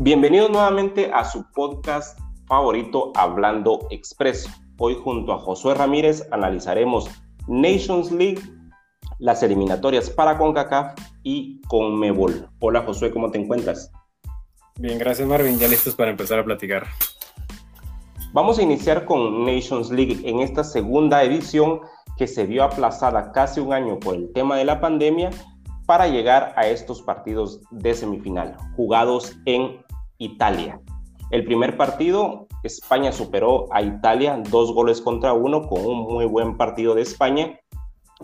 Bienvenidos nuevamente a su podcast favorito Hablando Expreso. Hoy junto a Josué Ramírez analizaremos Nations League, las eliminatorias para CONCACAF y CONMEBOL. Hola Josué, ¿cómo te encuentras? Bien, gracias Marvin, ya listos para empezar a platicar. Vamos a iniciar con Nations League en esta segunda edición que se vio aplazada casi un año por el tema de la pandemia para llegar a estos partidos de semifinal, jugados en Italia. El primer partido, España superó a Italia dos goles contra uno con un muy buen partido de España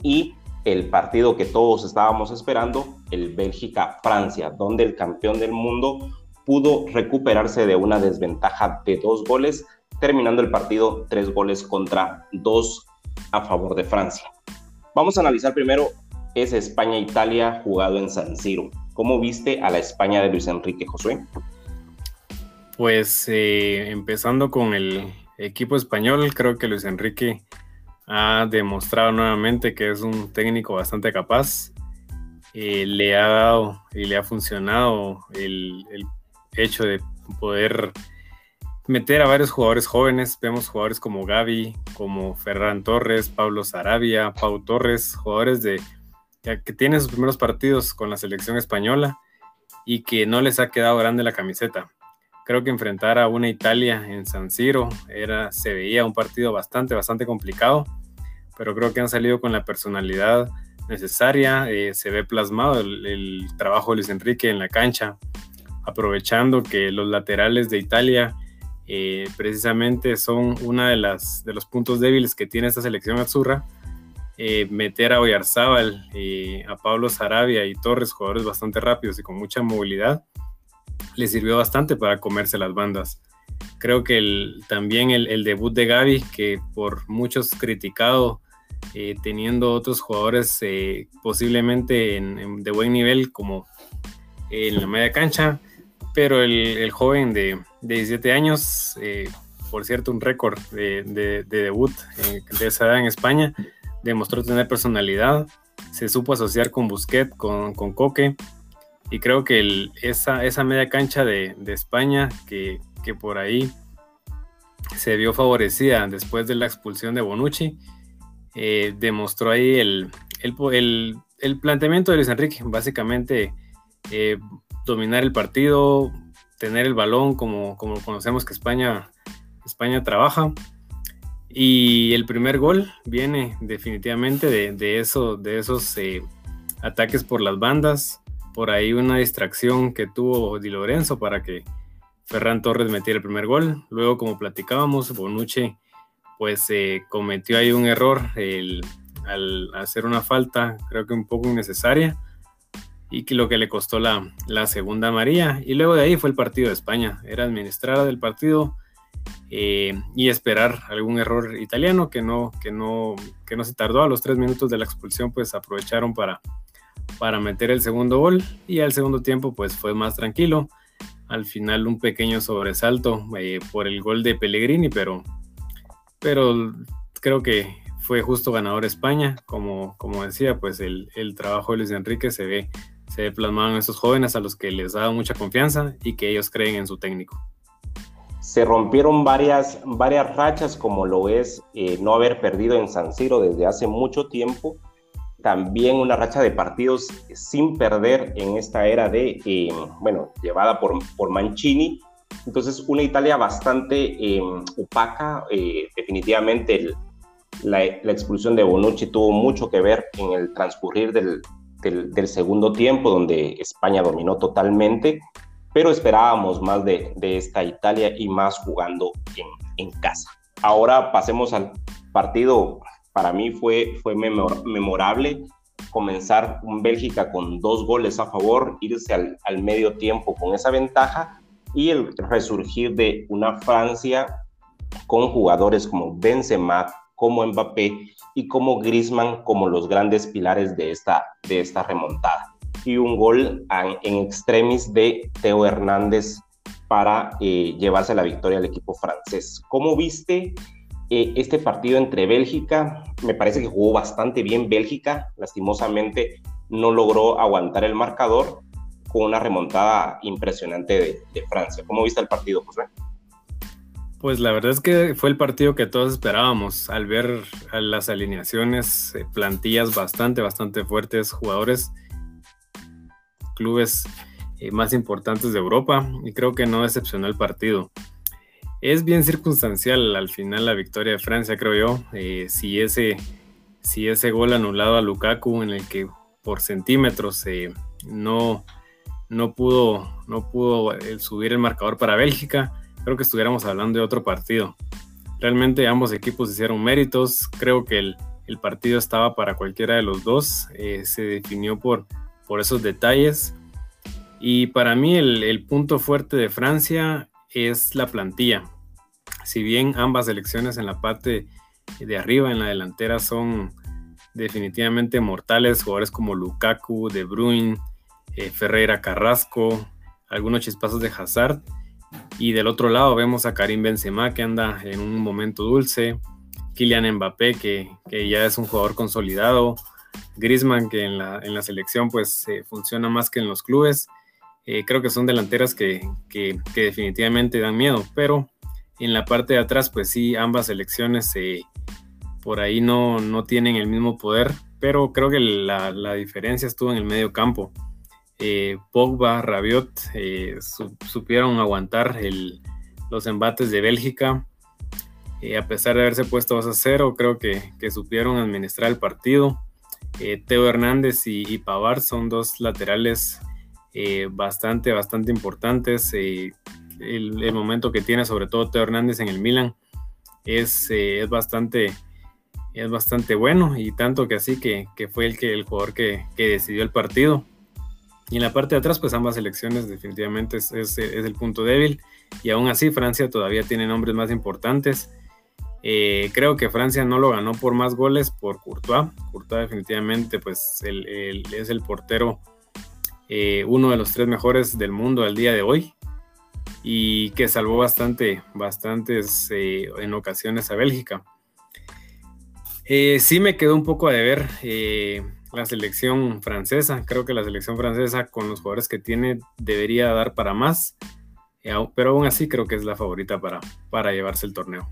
y el partido que todos estábamos esperando, el Bélgica-Francia, donde el campeón del mundo pudo recuperarse de una desventaja de dos goles terminando el partido tres goles contra dos a favor de Francia. Vamos a analizar primero ese España-Italia jugado en San Siro. ¿Cómo viste a la España de Luis Enrique Josué? Pues eh, empezando con el equipo español, creo que Luis Enrique ha demostrado nuevamente que es un técnico bastante capaz. Eh, le ha dado y le ha funcionado el, el hecho de poder meter a varios jugadores jóvenes. Vemos jugadores como Gaby, como Ferran Torres, Pablo Sarabia, Pau Torres, jugadores de, que tienen sus primeros partidos con la selección española y que no les ha quedado grande la camiseta. Creo que enfrentar a una Italia en San Siro era, se veía un partido bastante, bastante complicado, pero creo que han salido con la personalidad necesaria. Eh, se ve plasmado el, el trabajo de Luis Enrique en la cancha, aprovechando que los laterales de Italia eh, precisamente son una de las de los puntos débiles que tiene esta selección azurra. Eh, meter a Oyarzábal, eh, a Pablo Sarabia y Torres, jugadores bastante rápidos y con mucha movilidad, le sirvió bastante para comerse las bandas. Creo que también el, debut de Gaby, que por muchos criticado, teniendo otros jugadores posiblemente de buen nivel como en la media cancha, pero el, joven de, 17 años, eh, por cierto, un récord de, debut de esa edad en España, demostró tener personalidad, se supo asociar con Busquets, con, con Coque, y creo que esa, esa media cancha de, España que, por ahí se vio favorecida después de la expulsión de Bonucci, eh, demostró ahí el, el, planteamiento de Luis Enrique, básicamente eh, dominar el partido, tener el balón como, como conocemos que España, España trabaja. Y el primer gol viene definitivamente de, eso, de esos eh, ataques por las bandas. Por ahí una distracción que tuvo Di Lorenzo para que Ferran Torres metiera el primer gol. Luego, como platicábamos, Bonucci pues eh, cometió ahí un error al hacer una falta, creo que un poco innecesaria y que lo que le costó la, la segunda amarilla. Y luego de ahí fue el partido de España. Era administrada del partido eh, y esperar algún error italiano que no, que, no, que no se tardó. A los tres minutos de la expulsión, pues aprovecharon para, para meter el segundo gol y al segundo tiempo, pues fue más tranquilo. Al final, un pequeño sobresalto eh, por el gol de Pellegrini, pero, pero creo que fue justo ganador España. Como, como decía, pues el, el trabajo de Luis Enrique se ve se plasmaban estos jóvenes a los que les daba mucha confianza y que ellos creen en su técnico. Se rompieron varias, varias rachas, como lo es eh, no haber perdido en San Siro desde hace mucho tiempo. También una racha de partidos sin perder en esta era de, eh, bueno, llevada por, por Mancini. Entonces, una Italia bastante eh, opaca. definitivamente, la, la expulsión de Bonucci tuvo mucho que ver en el transcurrir del, del, segundo tiempo, donde España dominó totalmente, pero esperábamos más de, esta Italia y más jugando en, casa. Ahora pasemos al partido, para mí fue, fue memorable comenzar un Bélgica con dos goles a favor, irse al, al medio tiempo con esa ventaja y el resurgir de una Francia con jugadores como Benzema, como Mbappé y como Griezmann como los grandes pilares de esta, de esta remontada. Y un gol en, extremis de Teo Hernández para eh, llevarse la victoria al equipo francés. ¿Cómo viste eh, este partido entre Bélgica? Me parece que jugó bastante bien Bélgica, lastimosamente no logró aguantar el marcador, con una remontada impresionante de, Francia. ¿Cómo viste el partido, José? Pues la verdad es que fue el partido que todos esperábamos al ver las alineaciones, eh, plantillas bastante, bastante fuertes, jugadores, clubes eh, más importantes de Europa y creo que no decepcionó el partido. Es bien circunstancial al final la victoria de Francia, creo yo. Eh, si, ese, si ese gol anulado a Lukaku en el que por centímetros no, no pudo, no pudo subir el marcador para Bélgica, creo que estuviéramos hablando de otro partido. Realmente ambos equipos hicieron méritos, creo que el, partido estaba para cualquiera de los dos, eh, se definió por, por esos detalles. Y para mí el, punto fuerte de Francia es la plantilla. Si bien ambas selecciones en la parte de arriba, en la delantera, son definitivamente mortales, jugadores como Lukaku, De Bruyne, eh, Ferreira Carrasco, algunos chispazos de Hazard. Y del otro lado vemos a Karim Benzema que anda en un momento dulce, Kylian Mbappé que, ya es un jugador consolidado, Griezmann que en la, en la selección pues eh, funciona más que en los clubes. Eh, creo que son delanteras que, que, definitivamente dan miedo, pero en la parte de atrás pues sí, ambas selecciones por ahí no, no tienen el mismo poder, pero creo que la, la diferencia estuvo en el medio campo eh, Pogba, Rabiot eh, supieron aguantar los embates de Bélgica. Eh, a pesar de haberse puesto 2 a 0, creo que, supieron administrar el partido. Teo Hernández y, Pavard son dos laterales bastante, bastante importantes. El, momento que tiene, sobre todo Teo Hernández en el Milan, es, es bastante es bastante bueno y tanto que así que, fue el, que, el jugador que, que decidió el partido. Y en la parte de atrás, pues ambas selecciones definitivamente es, el punto débil. Y aún así, Francia todavía tiene nombres más importantes. Eh, creo que Francia no lo ganó por más goles por Courtois. Courtois definitivamente pues es el portero, eh, uno de los tres mejores del mundo al día de hoy. Y que salvó bastante, bastantes eh, en ocasiones a Bélgica. sí me quedó un poco a deber la selección francesa. Creo que la selección francesa con los jugadores que tiene debería dar para más, eh, pero aún así creo que es la favorita para, para llevarse el torneo.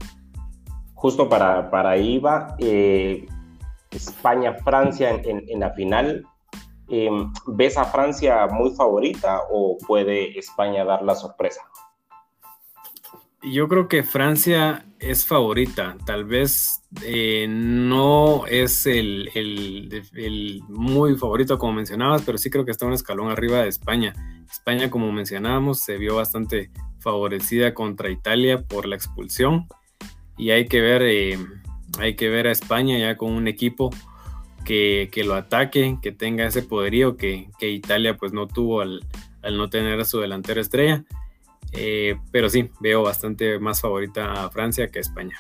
Justo para, para IVA, eh, España-Francia en, la final. Em, ¿Ves a Francia muy favorita o puede España dar la sorpresa? Yo creo que Francia es favorita. Tal vez eh, no es el, muy favorito como mencionabas, pero sí creo que está un escalón arriba de España. España, como mencionábamos, se vio bastante favorecida contra Italia por la expulsión. Y hay que ver, eh, hay que ver a España ya con un equipo que, lo ataque, que tenga ese poderío que, Italia pues no tuvo al, al no tener a su delantera estrella. Eh, pero sí, veo bastante más favorita a Francia que a España.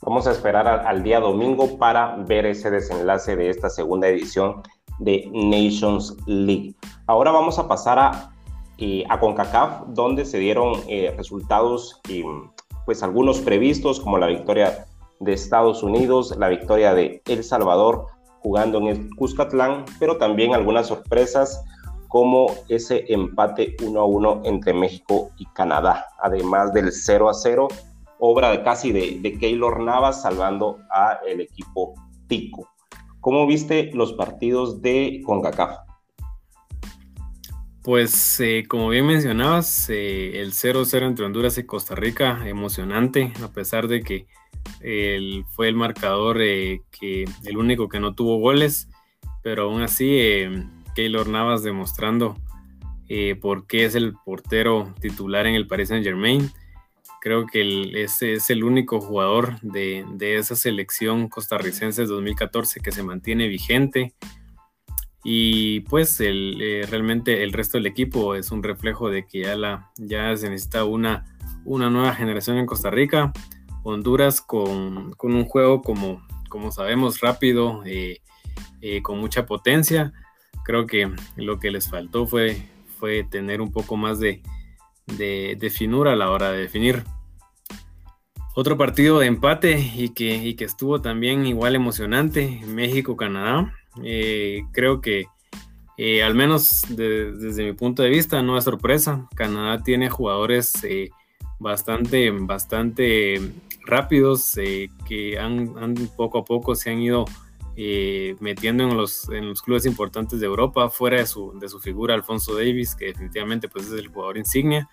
Vamos a esperar al, día domingo para ver ese desenlace de esta segunda edición de Nations League. Ahora vamos a pasar a, eh, a CONCACAF, donde se dieron eh, resultados, pues algunos previstos, como la victoria de Estados Unidos, la victoria de El Salvador jugando en el Cuscatlán, pero también algunas sorpresas como ese empate 1 a 1 entre México y Canadá, además del 0 a 0, obra de casi de, de Keylor Navas salvando a el equipo Tico. ¿Cómo viste los partidos de CONCACAF? Pues eh, como bien mencionabas, eh, el 0-0 entre Honduras y Costa Rica, emocionante, a pesar de que fue el marcador eh, que el único que no tuvo goles, pero aún así Keylor Navas demostrando por qué es el portero titular en el Paris Saint Germain. Creo que ese es el único jugador de, esa selección costarricense 2014 que se mantiene vigente. Y pues eh, realmente el resto del equipo es un reflejo de que ya, la, ya se necesita una, una nueva generación en Costa Rica. Honduras con, un juego como, como sabemos rápido, eh, con mucha potencia creo que lo que les faltó fue, fue tener un poco más de, de, finura a la hora de definir. Otro partido de empate y que, que estuvo también igual emocionante, México-Canadá. Eh, creo que Eh, al menos desde mi punto de vista, no es sorpresa. Canadá tiene jugadores eh, bastante, bastante rápidos que han, poco a poco se han ido metiendo en los, en los clubes importantes de Europa, fuera de su, de su figura Alfonso Davis, que definitivamente pues, es el jugador insignia.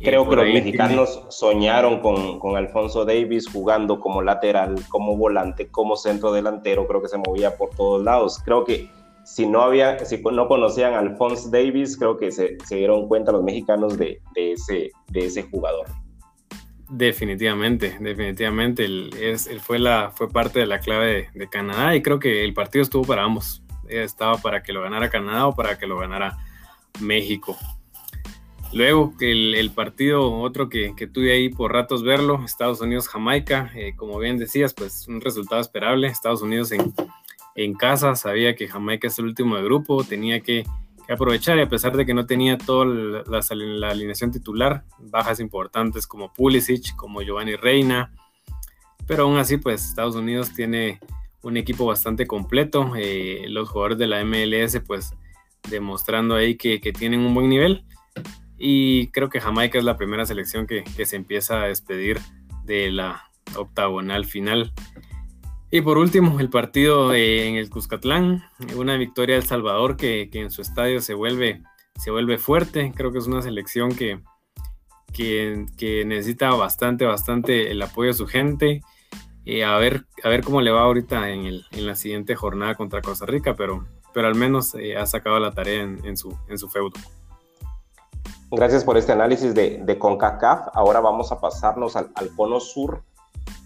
Creo que los mexicanos soñaron con, con, Alfonso Davis jugando como lateral, como volante, como centro delantero, creo que se movía por todos lados. Creo que si no había, si no conocían a Alfonso Davis, creo que se, se dieron cuenta los mexicanos de, de, ese, de ese jugador. Definitivamente, definitivamente. Él, es, él fue, la, fue parte de la clave de, de, Canadá y creo que el partido estuvo para ambos. Estaba para que lo ganara Canadá o para que lo ganara México. Luego el, el partido, otro que, que, tuve ahí por ratos verlo, Estados Unidos-Jamaica, eh, como bien decías, pues un resultado esperable. Estados Unidos en, en, casa sabía que Jamaica es el último de grupo, tenía que, que aprovechar y a pesar de que no tenía toda la, la, alineación titular, bajas importantes como Pulisic, como Giovanni Reina, pero aún así pues Estados Unidos tiene un equipo bastante completo, eh, los jugadores de la MLS pues demostrando ahí que, que tienen un buen nivel y creo que Jamaica es la primera selección que, se empieza a despedir de la octagonal final. Y por último, el partido en el Cuscatlán, una victoria del Salvador que, en su estadio se vuelve, se vuelve fuerte. Creo que es una selección que, que, necesita bastante, bastante el apoyo de su gente. a, ver, a ver cómo le va ahorita en, la siguiente jornada contra Costa Rica, pero, pero al menos eh, ha sacado la tarea en, su, en su feudo. Gracias por este análisis de, CONCACAF. Ahora vamos a pasarnos al, al cono sur,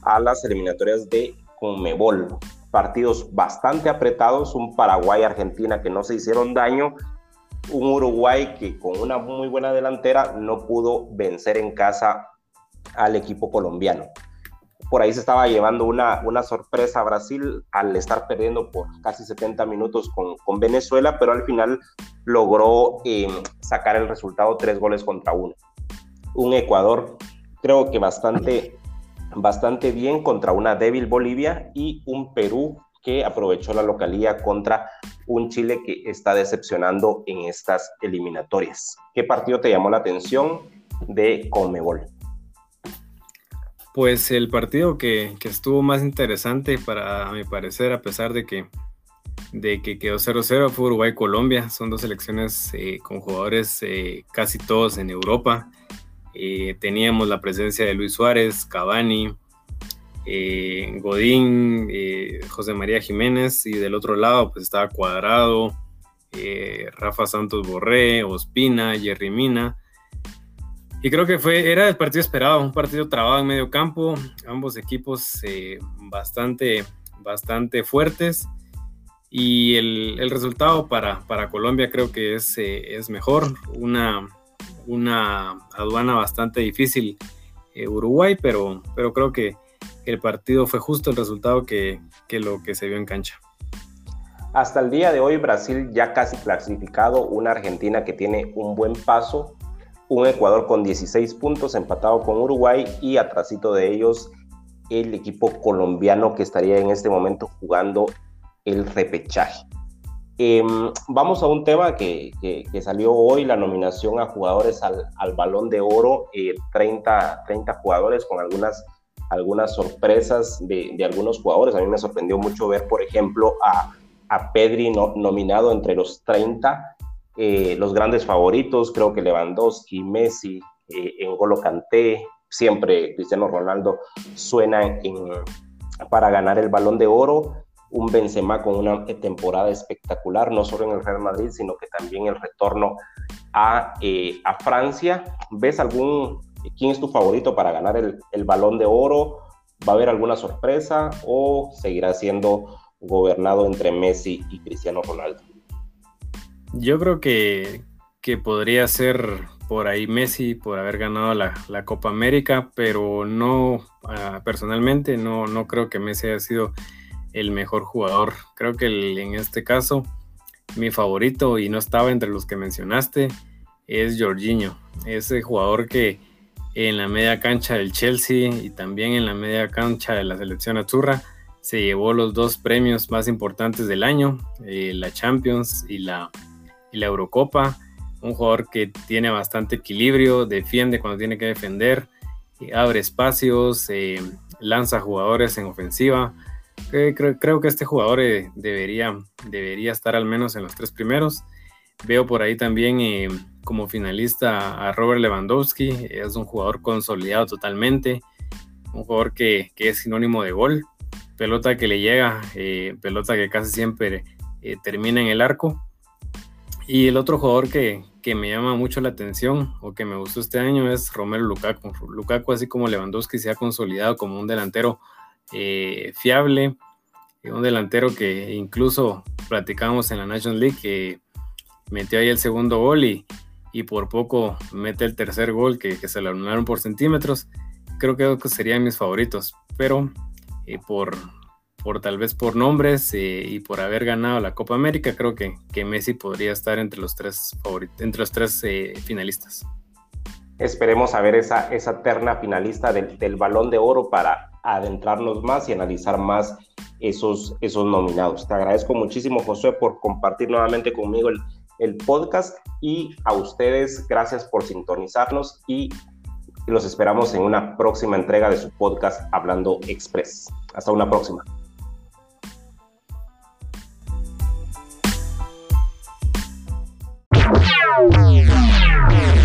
a las eliminatorias de Conmebol. Partidos bastante apretados, un Paraguay-Argentina que no se hicieron daño, un Uruguay que con una muy buena delantera no pudo vencer en casa al equipo colombiano por ahí se estaba llevando una, una sorpresa a Brasil al estar perdiendo por casi 70 minutos con, con Venezuela, pero al final logró eh, sacar el resultado tres goles contra uno. Un Ecuador creo que bastante, bastante bien contra una débil Bolivia y un Perú que aprovechó la localía contra un Chile que está decepcionando en estas eliminatorias. ¿Qué partido te llamó la atención de Conmebol? Pues el partido que, estuvo más interesante para mi parecer, a pesar de que, de que quedó 0-0, fue Uruguay-Colombia. Son dos selecciones eh, con jugadores eh, casi todos en Europa. Eh, teníamos la presencia de Luis Suárez, Cavani, Godín, José María Jiménez y del otro lado pues estaba Cuadrado, Rafa Santos Borré, Ospina, Jerry Mina y creo que fue, era el partido esperado, un partido trabado en medio campo, ambos equipos eh, bastante, bastante fuertes. Y el, el resultado para, para, Colombia creo que es, eh, es mejor, una, una aduana bastante difícil eh, Uruguay, pero, pero creo que el partido fue justo el resultado que, que lo que se vio en cancha. Hasta el día de hoy Brasil ya casi clasificado, una Argentina que tiene un buen paso un Ecuador con 16 puntos empatado con Uruguay y atrásito de ellos el equipo colombiano que estaría en este momento jugando el repechaje. Em, vamos a un tema que, que, salió hoy, la nominación a jugadores al, al balón de oro, 30, eh, 30 jugadores con algunas, algunas sorpresas de, de, algunos jugadores. A mí me sorprendió mucho ver, por ejemplo, a, a Pedri nominado entre los 30 eh, los grandes favoritos, creo que Lewandowski, Messi, eh, N'Golo Kanté, siempre Cristiano Ronaldo suena para ganar el balón de oro. Un Benzema con una temporada espectacular, no solo en el Real Madrid, sino que también el retorno a, eh, a Francia. ¿Ves algún, quién es tu favorito para ganar el, el balón de oro? ¿Va a haber alguna sorpresa o seguirá siendo gobernado entre Messi y Cristiano Ronaldo? Yo creo que, podría ser por ahí Messi por haber ganado la, Copa América, pero no, ah, personalmente no, no creo que Messi haya sido el mejor jugador. Creo que en este caso mi favorito, y no estaba entre los que mencionaste, es Jorginho. Ese jugador que en la media cancha del Chelsea y también en la media cancha de la selección azurra se llevó los dos premios más importantes del año, eh, la Champions y la y la Eurocopa. Un jugador que tiene bastante equilibrio, defiende cuando tiene que defender, abre espacios, lanza jugadores en ofensiva. Creo, que este jugador debería, debería estar al menos en los tres primeros. Veo por ahí también eh, como finalista a Robert Lewandowski, es un jugador consolidado totalmente, un jugador que, es sinónimo de gol, pelota que le llega, eh, pelota que casi siempre eh, termina en el arco. Y el otro jugador que, que, me llama mucho la atención o que me gustó este año es Romero Lukaku. Lukaku, así como Lewandowski, se ha consolidado como un delantero fiable, un delantero que incluso platicamos en la National League, que metió ahí el segundo gol y, y por poco mete el tercer gol que, se le anularon por centímetros. Creo que serían mis favoritos, pero eh, por, por tal vez por nombres eh, y por haber ganado la Copa América, creo que, que Messi podría estar entre los tres, entre los tres eh, finalistas. Esperemos a ver esa, esa terna finalista del, del balón de oro para adentrarnos más y analizar más esos, esos nominados. Te agradezco muchísimo, José, por compartir nuevamente conmigo el, el podcast y a ustedes gracias por sintonizarnos y los esperamos en una próxima entrega de su podcast Hablando Express. Hasta una próxima. Tchau.